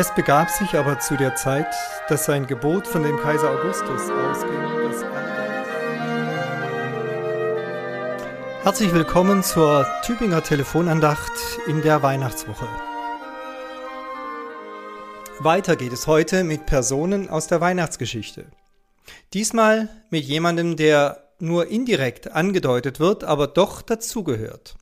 Es begab sich aber zu der Zeit, dass sein Gebot von dem Kaiser Augustus ausging, Herzlich willkommen zur Tübinger Telefonandacht in der Weihnachtswoche. Weiter geht es heute mit Personen aus der Weihnachtsgeschichte. Diesmal mit jemandem, der nur indirekt angedeutet wird, aber doch dazugehört.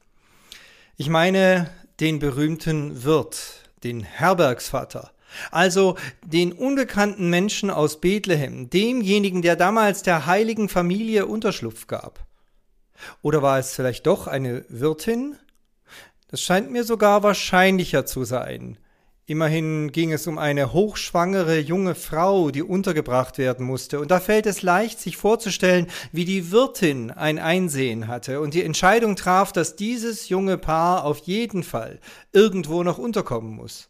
Ich meine den berühmten Wirt, den Herbergsvater, also den unbekannten Menschen aus Bethlehem, demjenigen, der damals der heiligen Familie Unterschlupf gab. Oder war es vielleicht doch eine Wirtin? Das scheint mir sogar wahrscheinlicher zu sein. Immerhin ging es um eine hochschwangere junge Frau, die untergebracht werden musste, und da fällt es leicht, sich vorzustellen, wie die Wirtin ein Einsehen hatte und die Entscheidung traf, dass dieses junge Paar auf jeden Fall irgendwo noch unterkommen muss.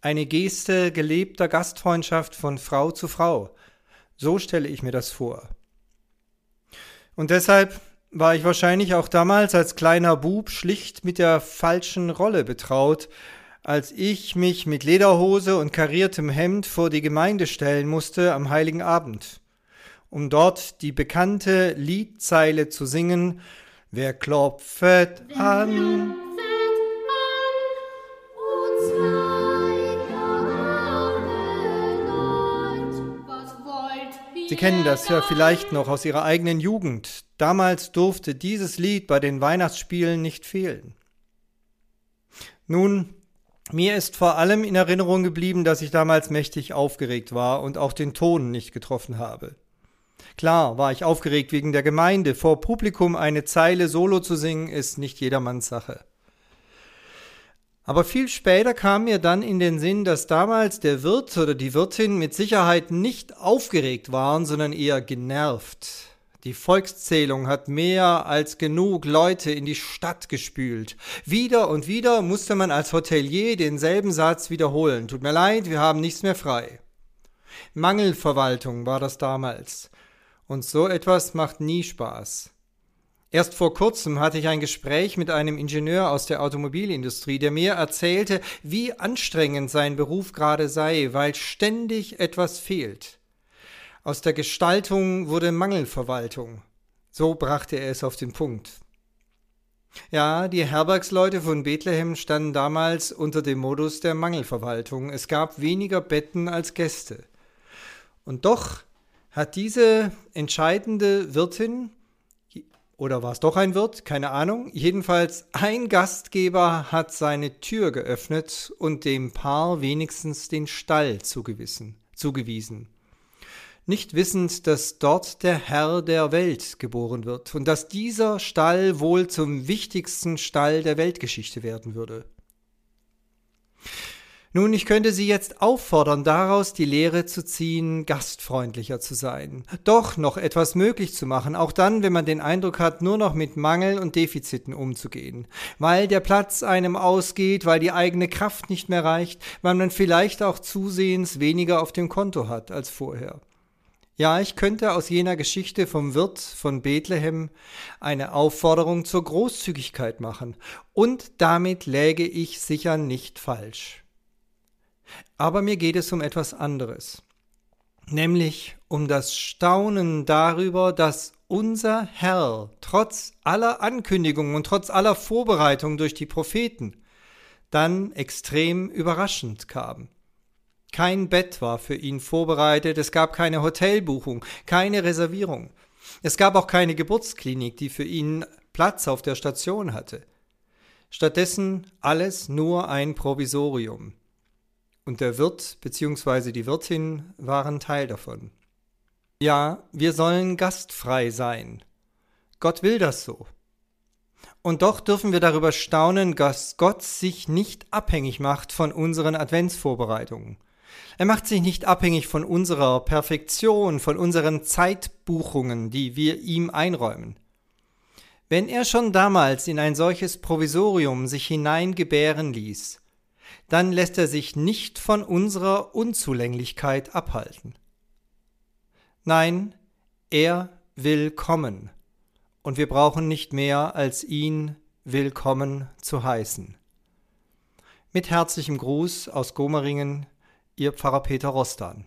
Eine Geste gelebter Gastfreundschaft von Frau zu Frau. So stelle ich mir das vor. Und deshalb war ich wahrscheinlich auch damals als kleiner Bub schlicht mit der falschen Rolle betraut, als ich mich mit Lederhose und kariertem Hemd vor die Gemeinde stellen musste am heiligen Abend, um dort die bekannte Liedzeile zu singen Wer klopfet an? Sie kennen das ja vielleicht noch aus Ihrer eigenen Jugend. Damals durfte dieses Lied bei den Weihnachtsspielen nicht fehlen. Nun, mir ist vor allem in Erinnerung geblieben, dass ich damals mächtig aufgeregt war und auch den Ton nicht getroffen habe. Klar war ich aufgeregt wegen der Gemeinde. Vor Publikum eine Zeile solo zu singen, ist nicht jedermanns Sache. Aber viel später kam mir dann in den Sinn, dass damals der Wirt oder die Wirtin mit Sicherheit nicht aufgeregt waren, sondern eher genervt. Die Volkszählung hat mehr als genug Leute in die Stadt gespült. Wieder und wieder musste man als Hotelier denselben Satz wiederholen. Tut mir leid, wir haben nichts mehr frei. Mangelverwaltung war das damals. Und so etwas macht nie Spaß. Erst vor kurzem hatte ich ein Gespräch mit einem Ingenieur aus der Automobilindustrie, der mir erzählte, wie anstrengend sein Beruf gerade sei, weil ständig etwas fehlt. Aus der Gestaltung wurde Mangelverwaltung. So brachte er es auf den Punkt. Ja, die Herbergsleute von Bethlehem standen damals unter dem Modus der Mangelverwaltung. Es gab weniger Betten als Gäste. Und doch hat diese entscheidende Wirtin, oder war es doch ein Wirt, keine Ahnung, jedenfalls ein Gastgeber hat seine Tür geöffnet und dem Paar wenigstens den Stall zugewiesen. Nicht wissend, dass dort der Herr der Welt geboren wird und dass dieser Stall wohl zum wichtigsten Stall der Weltgeschichte werden würde. Nun, ich könnte Sie jetzt auffordern, daraus die Lehre zu ziehen, gastfreundlicher zu sein, doch noch etwas möglich zu machen, auch dann, wenn man den Eindruck hat, nur noch mit Mangel und Defiziten umzugehen, weil der Platz einem ausgeht, weil die eigene Kraft nicht mehr reicht, weil man vielleicht auch zusehends weniger auf dem Konto hat als vorher. Ja, ich könnte aus jener Geschichte vom Wirt von Bethlehem eine Aufforderung zur Großzügigkeit machen, und damit läge ich sicher nicht falsch. Aber mir geht es um etwas anderes, nämlich um das Staunen darüber, dass unser Herr trotz aller Ankündigungen und trotz aller Vorbereitungen durch die Propheten dann extrem überraschend kam. Kein Bett war für ihn vorbereitet, es gab keine Hotelbuchung, keine Reservierung. Es gab auch keine Geburtsklinik, die für ihn Platz auf der Station hatte. Stattdessen alles nur ein Provisorium. Und der Wirt bzw. die Wirtin waren Teil davon. Ja, wir sollen gastfrei sein. Gott will das so. Und doch dürfen wir darüber staunen, dass Gott sich nicht abhängig macht von unseren Adventsvorbereitungen. Er macht sich nicht abhängig von unserer Perfektion, von unseren Zeitbuchungen, die wir ihm einräumen. Wenn er schon damals in ein solches Provisorium sich hineingebären ließ, dann lässt er sich nicht von unserer Unzulänglichkeit abhalten. Nein, er will kommen, und wir brauchen nicht mehr, als ihn willkommen zu heißen. Mit herzlichem Gruß aus Gomeringen, Ihr Pfarrer Peter Rostan.